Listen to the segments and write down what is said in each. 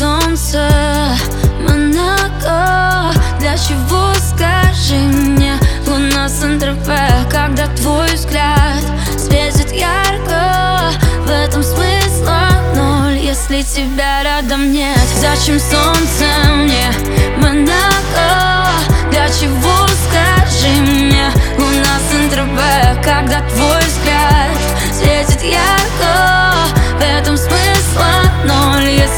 солнце, Монако. Для чего, скажи мне, луна Сан-Тропе Когда твой взгляд светит ярко? В этом смысла ноль, если тебя рядом нет. Зачем солнце мне, Монако?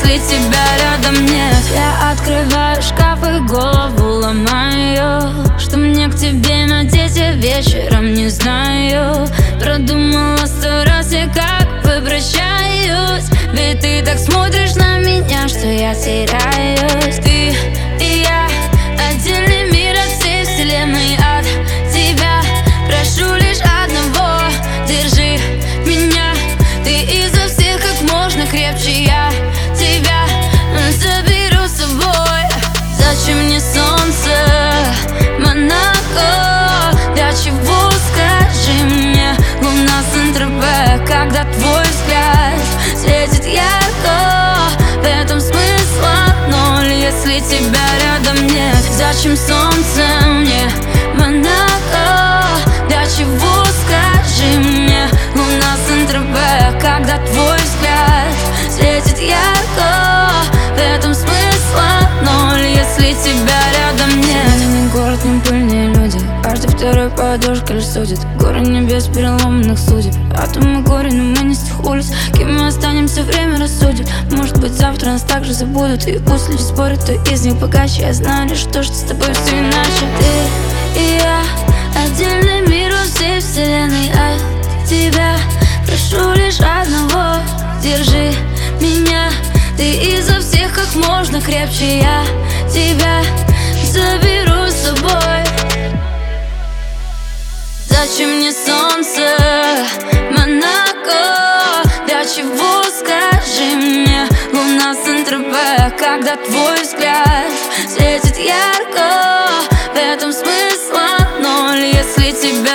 Если тебя рядом нет Я открываю шкаф и голову ломаю. Что мне к тебе надеть я вечером не знаю. Продумала сто раз я как попрощаюсь Ведь ты так смотришь на меня, что я теряюсь. Ты и я отдельный мир от всей вселенной. От тебя прошу лишь одного. Держи меня, ты изо всех как можно крепче. Я Зачем мне солнце, Монако. Для чего, скажи мне Луна с когда твой взгляд Светит ярко, в этом смысла ноль Если тебя рядом нет. Зачем солнце тебя рядом нет. Не город, не пыльные люди. Каждый второй подушка лишь судит. Горы небес переломанных судеб. Атомы горе, но мы не с тех улиц Кем мы останемся, время рассудит. Может быть завтра нас также забудут. И пусть люди спорят, кто из них богаче. Я знаю лишь то, что с тобой все иначе. Ты и я Отдельный мир во всей вселенной. От тебя прошу лишь одного. Держи меня. Ты изо всех как можно крепче. Я тебя заберу с собой. Зачем мне солнце, Монако? Для чего, скажи мне, луна Сент-Тропе Когда твой взгляд светит ярко. В этом смысла ноль, если тебя